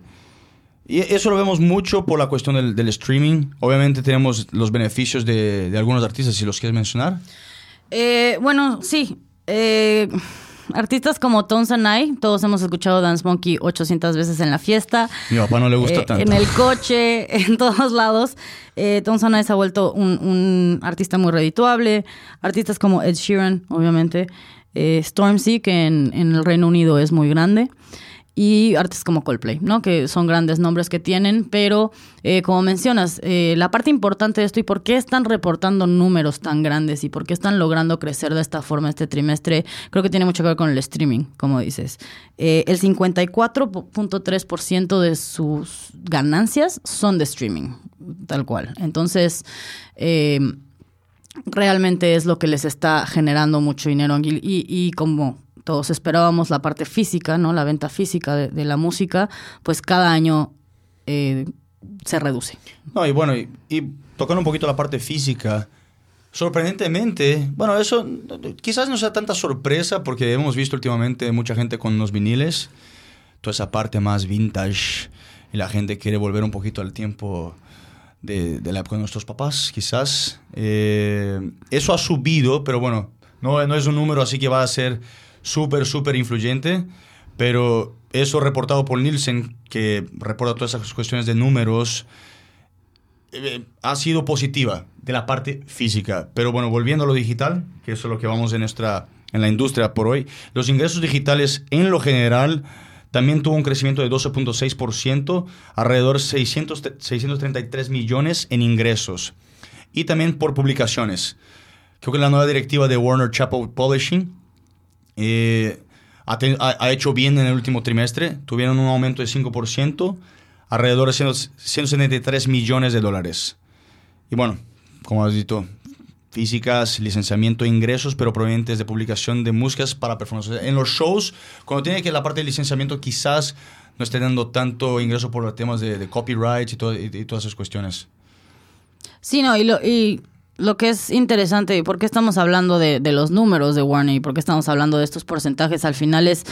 Y eso lo vemos mucho por la cuestión del, streaming. Obviamente tenemos los beneficios de, de algunos artistas, si los quieres mencionar. Eh, bueno, sí. Eh, artistas como Tones and todos hemos escuchado Dance Monkey 800 veces en la fiesta. Mi papá no le gusta eh, tanto. En el coche, [laughs] en todos lados. Eh, Tones and se ha vuelto un, artista muy redituable. Artistas como Ed Sheeran, obviamente. Stormzy, que en, en el Reino Unido es muy grande y artes como Coldplay, ¿no? Que son grandes nombres que tienen, pero eh, como mencionas, eh, la parte importante de esto y por qué están reportando números tan grandes y por qué están logrando crecer de esta forma este trimestre, creo que tiene mucho que ver con el streaming, como dices. Eh, el 54.3% de sus ganancias son de streaming, tal cual. Entonces, realmente es lo que les está generando mucho dinero y, y como todos esperábamos la parte física, ¿no? La venta física de, la música, pues cada año eh, se reduce. No, y bueno, y, tocando un poquito la parte física, sorprendentemente, bueno, eso quizás no sea tanta sorpresa porque hemos visto últimamente mucha gente con los viniles, toda esa parte más vintage, y la gente quiere volver un poquito al tiempo de, la época de nuestros papás, quizás. Eh, eso ha subido, pero bueno, no, no es un número así que va a ser súper, súper influyente, pero eso reportado por Nielsen, que reporta todas esas cuestiones de números, eh, ha sido positiva de la parte física. Pero bueno, volviendo a lo digital, que eso es lo que vamos en, nuestra, en la industria por hoy, los ingresos digitales en lo general también tuvo un crecimiento de 12.6%, alrededor de 633 millones en ingresos. Y también por publicaciones. Creo que la nueva directiva de Warner Chappell Publishing eh, ha, hecho bien en el último trimestre. Tuvieron un aumento de 5%, alrededor de 173 millones de dólares. Y bueno, como has dicho, físicas, licenciamiento ingresos, pero provenientes de publicación de músicas para performance. En los shows, cuando tiene que la parte de licenciamiento quizás no esté dando tanto ingreso por los temas de, copyright y, y, todas esas cuestiones. Sí, no, y, lo, y lo que es interesante, y por qué estamos hablando de, los números de Warner y por qué estamos hablando de estos porcentajes, al final es,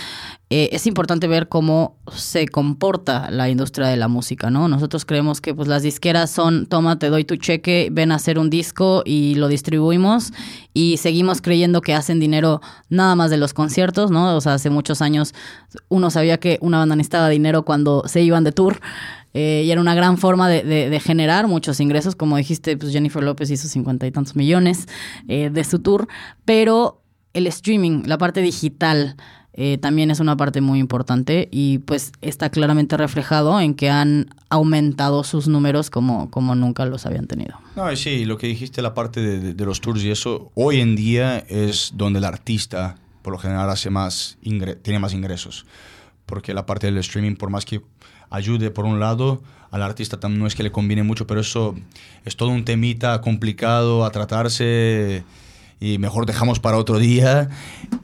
eh, es importante ver cómo se comporta la industria de la música, ¿no? Nosotros creemos que pues las disqueras son, toma, te doy tu cheque, ven a hacer un disco y lo distribuimos y seguimos creyendo que hacen dinero nada más de los conciertos, ¿no? O sea, hace muchos años uno sabía que una banda necesitaba dinero cuando se iban de tour eh, y era una gran forma de, generar muchos ingresos. Como dijiste, pues Jennifer López hizo cincuenta y tantos millones eh, de su tour. Pero el streaming, la parte digital, eh, también es una parte muy importante y pues está claramente reflejado en que han aumentado sus números como, como nunca los habían tenido. No, sí, lo que dijiste, la parte de, los tours y eso, hoy en día es donde el artista por lo general hace más tiene más ingresos. Porque la parte del streaming, por más que ayude por un lado, al artista no es que le conviene mucho, pero eso es todo un temita complicado a tratarse y mejor dejamos para otro día.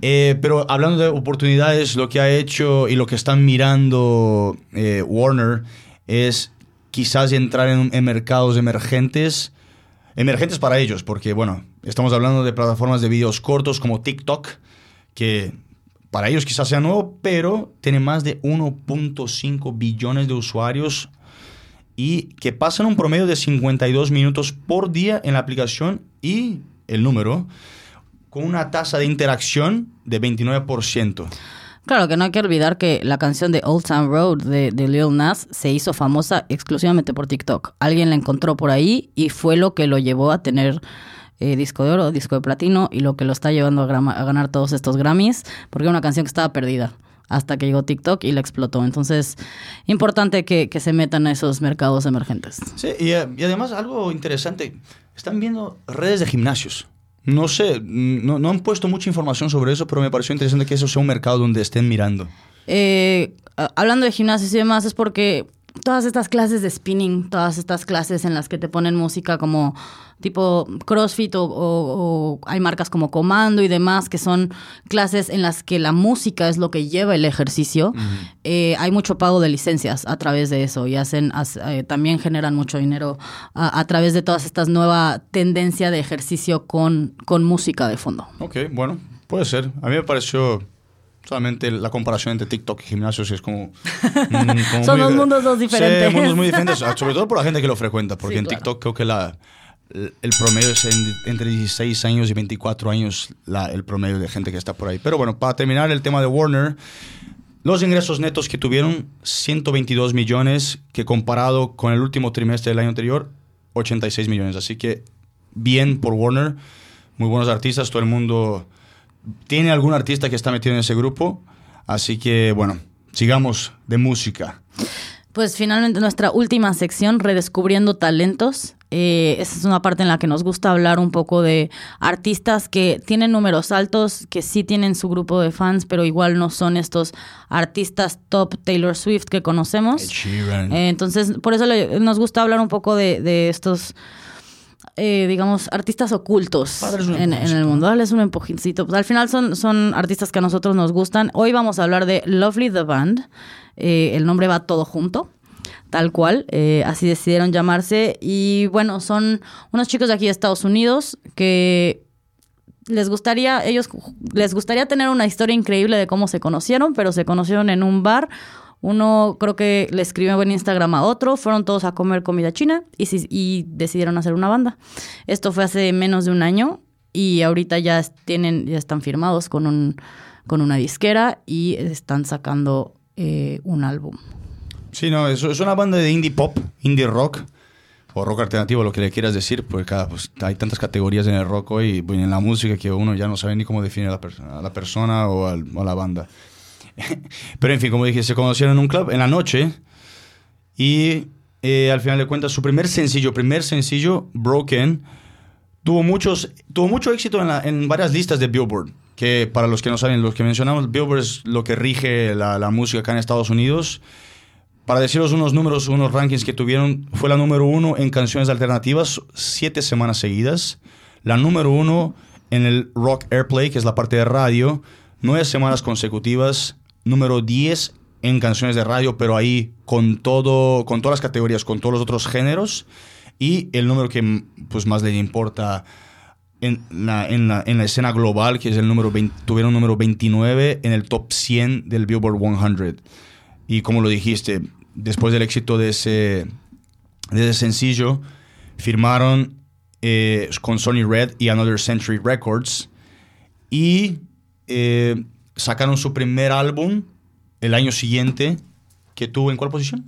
Eh, pero hablando de oportunidades, lo que ha hecho y lo que están mirando eh, Warner es quizás entrar en, en, mercados emergentes, emergentes para ellos, porque bueno, estamos hablando de plataformas de videos cortos como TikTok, que para ellos quizás sea nuevo, pero tiene más de 1.5 billones de usuarios y que pasan un promedio de 52 minutos por día en la aplicación y el número con una tasa de interacción de 29%. Claro que no hay que olvidar que la canción de Old Town Road de, de Lil Nas se hizo famosa exclusivamente por TikTok. Alguien la encontró por ahí y fue lo que lo llevó a tener eh, disco de oro, disco de platino y lo que lo está llevando a, ganar todos estos Grammys, porque era una canción que estaba perdida hasta que llegó TikTok y la explotó. Entonces, importante que, que se metan a esos mercados emergentes. Sí, y, eh, y además algo interesante, están viendo redes de gimnasios. No sé, no, no han puesto mucha información sobre eso, pero me pareció interesante que eso sea un mercado donde estén mirando. Eh, hablando de gimnasios y demás, es porque todas estas clases de spinning, todas estas clases en las que te ponen música como tipo CrossFit o, o- o hay marcas como Comando y demás, que son clases en las que la música es lo que lleva el ejercicio, eh, hay mucho pago de licencias a través de eso y hacen, hace- eh, también generan mucho dinero a, a través de todas estas nueva tendencia de ejercicio con, con música de fondo. Ok, bueno, puede ser. A mí me pareció solamente la comparación entre TikTok y gimnasios es como... [laughs] mm, como Son muy- dos mundos dos diferentes. Sí, mundos muy diferentes, ah, sobre todo por la gente que lo frecuenta, porque Sí, en claro. TikTok creo que la, el promedio es en- entre 16 años y 24 años la- el promedio de gente que está por ahí. Pero bueno, para terminar el tema de Warner, los ingresos netos que tuvieron, 122 millones, que comparado con el último trimestre del año anterior, 86 millones. Así que bien por Warner, muy buenos artistas, todo el mundo tiene algún artista que está metido en ese grupo. Así que bueno, sigamos de música. Pues finalmente nuestra última sección, Redescubriendo Talentos. Eh, esa es una parte en la que nos gusta hablar un poco de artistas que tienen números altos, que sí tienen su grupo de fans, pero igual no son estos artistas top Taylor Swift que conocemos. Eh, entonces, por eso le- nos gusta hablar un poco de, de estos, eh, digamos, artistas ocultos en, en el mundo. Darles un empujoncito. Pues al final son, son artistas que a nosotros nos gustan. Hoy vamos a hablar de Lovely the Band. Eh, el nombre va todo junto. Tal cual, eh, así decidieron llamarse. Y bueno, son unos chicos de aquí de Estados Unidos que les gustaría, ellos les gustaría tener una historia increíble de cómo se conocieron, pero se conocieron en un bar. Uno creo que le escribió en Instagram a otro, fueron todos a comer comida china y, y decidieron hacer una banda. Esto fue hace menos de un año y ahorita ya tienen, ya están firmados con un con una disquera y están sacando eh, un álbum. Sí, no, es, una banda de indie pop, indie rock, o rock alternativo, lo que le quieras decir, porque pues, hay tantas categorías en el rock hoy, bueno, en la música, que uno ya no sabe ni cómo definir a la, pers- a la persona o, o a la banda. [laughs] Pero en fin, como dije, se conocieron en un club en la noche y eh, al final de cuentas su primer sencillo, primer sencillo, Broken, tuvo, muchos, tuvo mucho éxito en, la- en varias listas de Billboard. Que para los que no saben, los que mencionamos, Billboard es lo que rige la, la música acá en Estados Unidos. Para deciros unos números, unos rankings que tuvieron, fue la número uno en canciones alternativas siete semanas seguidas. La número uno en el Rock Airplay, que es la parte de radio, nueve semanas consecutivas. Número 10 en canciones de radio, pero ahí con todo, con todas las categorías, con todos los otros géneros. Y el número que pues, más le importa en la, en, la, en la escena global, que es el número 20, tuvieron número 29 en el top 100 del Billboard 100. Y como lo dijiste, después del éxito de ese, de ese sencillo, firmaron eh, con Sony Red y Another Century Records y eh, sacaron su primer álbum el año siguiente, que tuvo en cuál posición?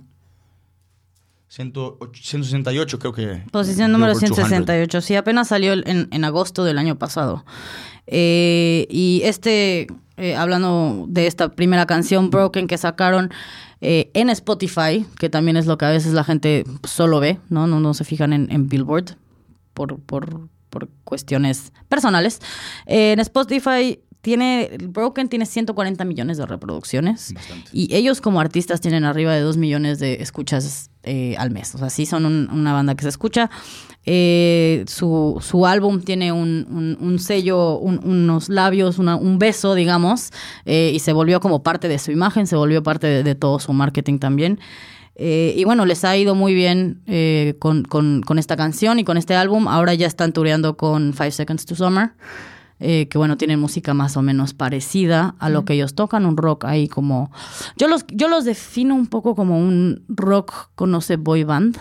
108 168 creo que. Posición número Billboard 200. 168. Sí, apenas salió en, en agosto del año pasado. Eh, y este, eh, hablando de esta primera canción, Broken, que sacaron eh, en Spotify, que también es lo que a veces la gente solo ve, ¿no? No, no se fijan en, en Billboard por, por, por cuestiones personales. En Spotify tiene, Broken tiene 140 millones de reproducciones. Bastante. Y ellos como artistas tienen arriba de 2 millones de escuchas eh, al mes. O sea, sí son un- una banda que se escucha. Eh, su, su álbum tiene un, un- un sello, un- unos labios, una- un beso, digamos, eh, y se volvió como parte de su imagen, se volvió parte de, de todo su marketing también. Eh, y bueno, les ha ido muy bien eh, con, con- con esta canción y con este álbum. Ahora ya están tureando con Five Seconds to Summer. Eh, que bueno, tienen música más o menos parecida a lo que ellos tocan, un rock ahí como... Yo los, yo los defino un poco como un rock, conoce boy band,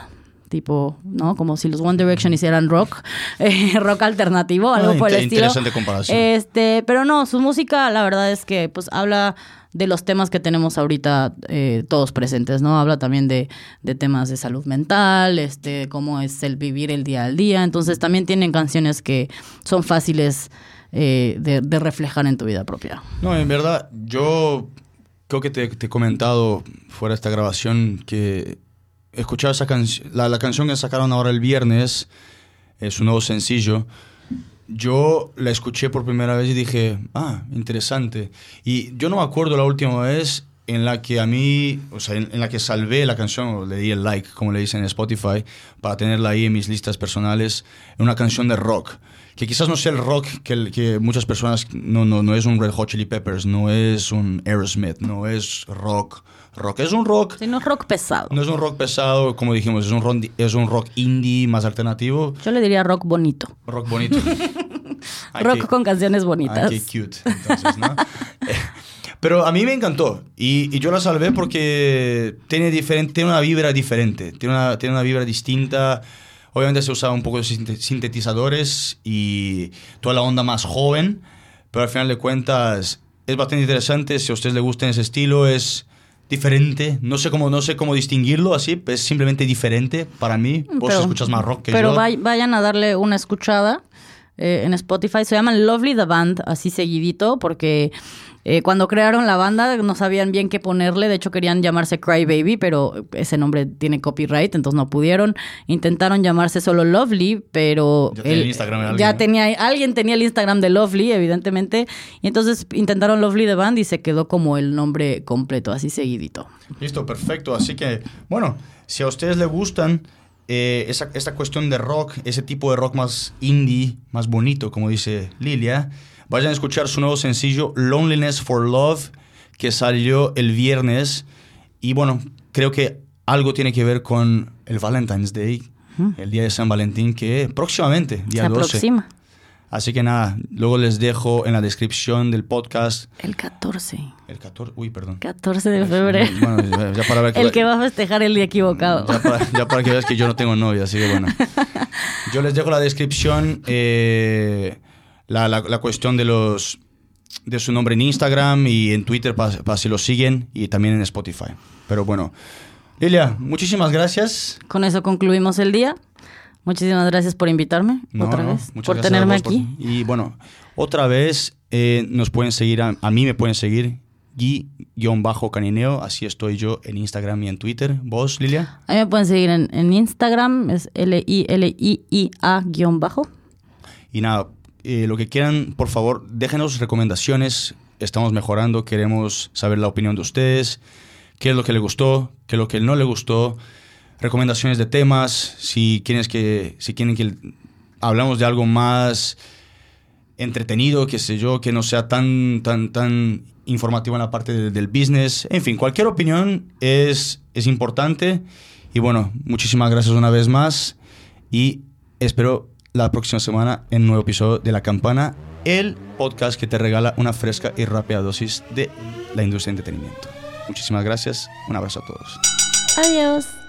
tipo, ¿no? Como si los One Direction hicieran rock, [laughs] eh, rock alternativo, algo Ah, por el estilo. interesante comparación. Este, pero no, su música, la verdad es que, pues, habla de los temas que tenemos ahorita eh, todos presentes, ¿no? Habla también de, de temas de salud mental, este, cómo es el vivir el día al día. Entonces, también tienen canciones que son fáciles eh, de, reflejar en tu vida propia. No, en verdad, yo creo que te, he comentado fuera de esta grabación que he escuchado esa la, la canción que sacaron ahora el viernes, es un nuevo sencillo. Yo la escuché por primera vez y dije, ah, interesante. Y yo no me acuerdo la última vez en la que a mí, o sea, en, en la que salvé la canción, o le di el like, como le dicen en Spotify, para tenerla ahí en mis listas personales, una canción de rock. Que quizás no sea el rock que, que muchas personas, no, no, no es un Red Hot Chili Peppers, no es un Aerosmith, no es rock, rock, es un rock Sino rock pesado. no es un rock pesado, como dijimos, es un rock, es un rock indie más alternativo, Yo le diría rock bonito. rock bonito. [laughs] Ay, rock qué- con canciones ay, bonitas. qué cute, entonces, ¿no? [laughs] Pero a mí me encantó y, y yo la salvé porque tiene, diferente, tiene una vibra diferente, tiene una, tiene una vibra distinta. Obviamente se usaba un poco de sinte- sintetizadores y toda la onda más joven, pero al final de cuentas es bastante interesante. Si a ustedes les gusta ese estilo, es diferente. No sé cómo, no sé cómo distinguirlo así, es simplemente diferente para mí. Vos Pero- escuchas más rock que Pero yo. vay- vayan a darle una escuchada eh, en Spotify. Se llaman Lovely the Band, así seguidito, porque eh, cuando crearon la banda no sabían bien qué ponerle. De hecho, querían llamarse Cry Baby, pero ese nombre tiene copyright, entonces no pudieron. Intentaron llamarse solo Lovely, pero. Ya tenía el alguien, ya tenía, alguien tenía el Instagram de Lovely, evidentemente. Y entonces intentaron Lovely the Band y se quedó como el nombre completo, así seguidito. Listo, perfecto. Así que, bueno, si a ustedes les gustan eh, esa, esta cuestión de rock, ese tipo de rock más indie, más bonito, como dice Lilia, vayan a escuchar su nuevo sencillo Loneliness for Love, que salió el viernes. Y bueno, creo que algo tiene que ver con el Valentine's Day, el día de San Valentín, que próximamente, día se 12. aproxima. Así que nada, luego les dejo en la descripción del podcast El 14. el 14, uy, perdón. 14 de febrero. Bueno, ya- para ver [laughs] que- El que va a festejar el día equivocado. Ya para, ya para que veas que yo no tengo novia, así que bueno. [laughs] Yo les dejo la descripción, eh, la, la- la cuestión de los de su nombre en Instagram y en Twitter para si lo siguen y también en Spotify. Pero bueno, Lilia, muchísimas gracias. Con eso concluimos el día. Muchísimas gracias por invitarme No, otra no, vez, por gracias tenerme por- aquí. y bueno, otra vez eh, nos pueden seguir, a, a mí me pueden seguir, Gui-Canineo, así estoy yo en Instagram y en Twitter. ¿Vos, Lilia? A mí me pueden seguir en, en Instagram, es L-I-L-I-I-A-bajo. Y nada, eh, lo que quieran, por favor, déjenos recomendaciones. Estamos mejorando, queremos saber la opinión de ustedes, qué es lo que le gustó, qué es lo que no le gustó, recomendaciones de temas, si quieren que, si quieren que hablamos de algo más entretenido, qué sé yo, que no sea tan, tan, tan informativo en la parte de- del business. En fin, cualquier opinión es, es importante. Y bueno, muchísimas gracias una vez más. Y espero la próxima semana en un nuevo episodio de La Campana, el podcast que te regala una fresca y rápida dosis de la industria de entretenimiento. Muchísimas gracias. Un abrazo a todos. Adiós.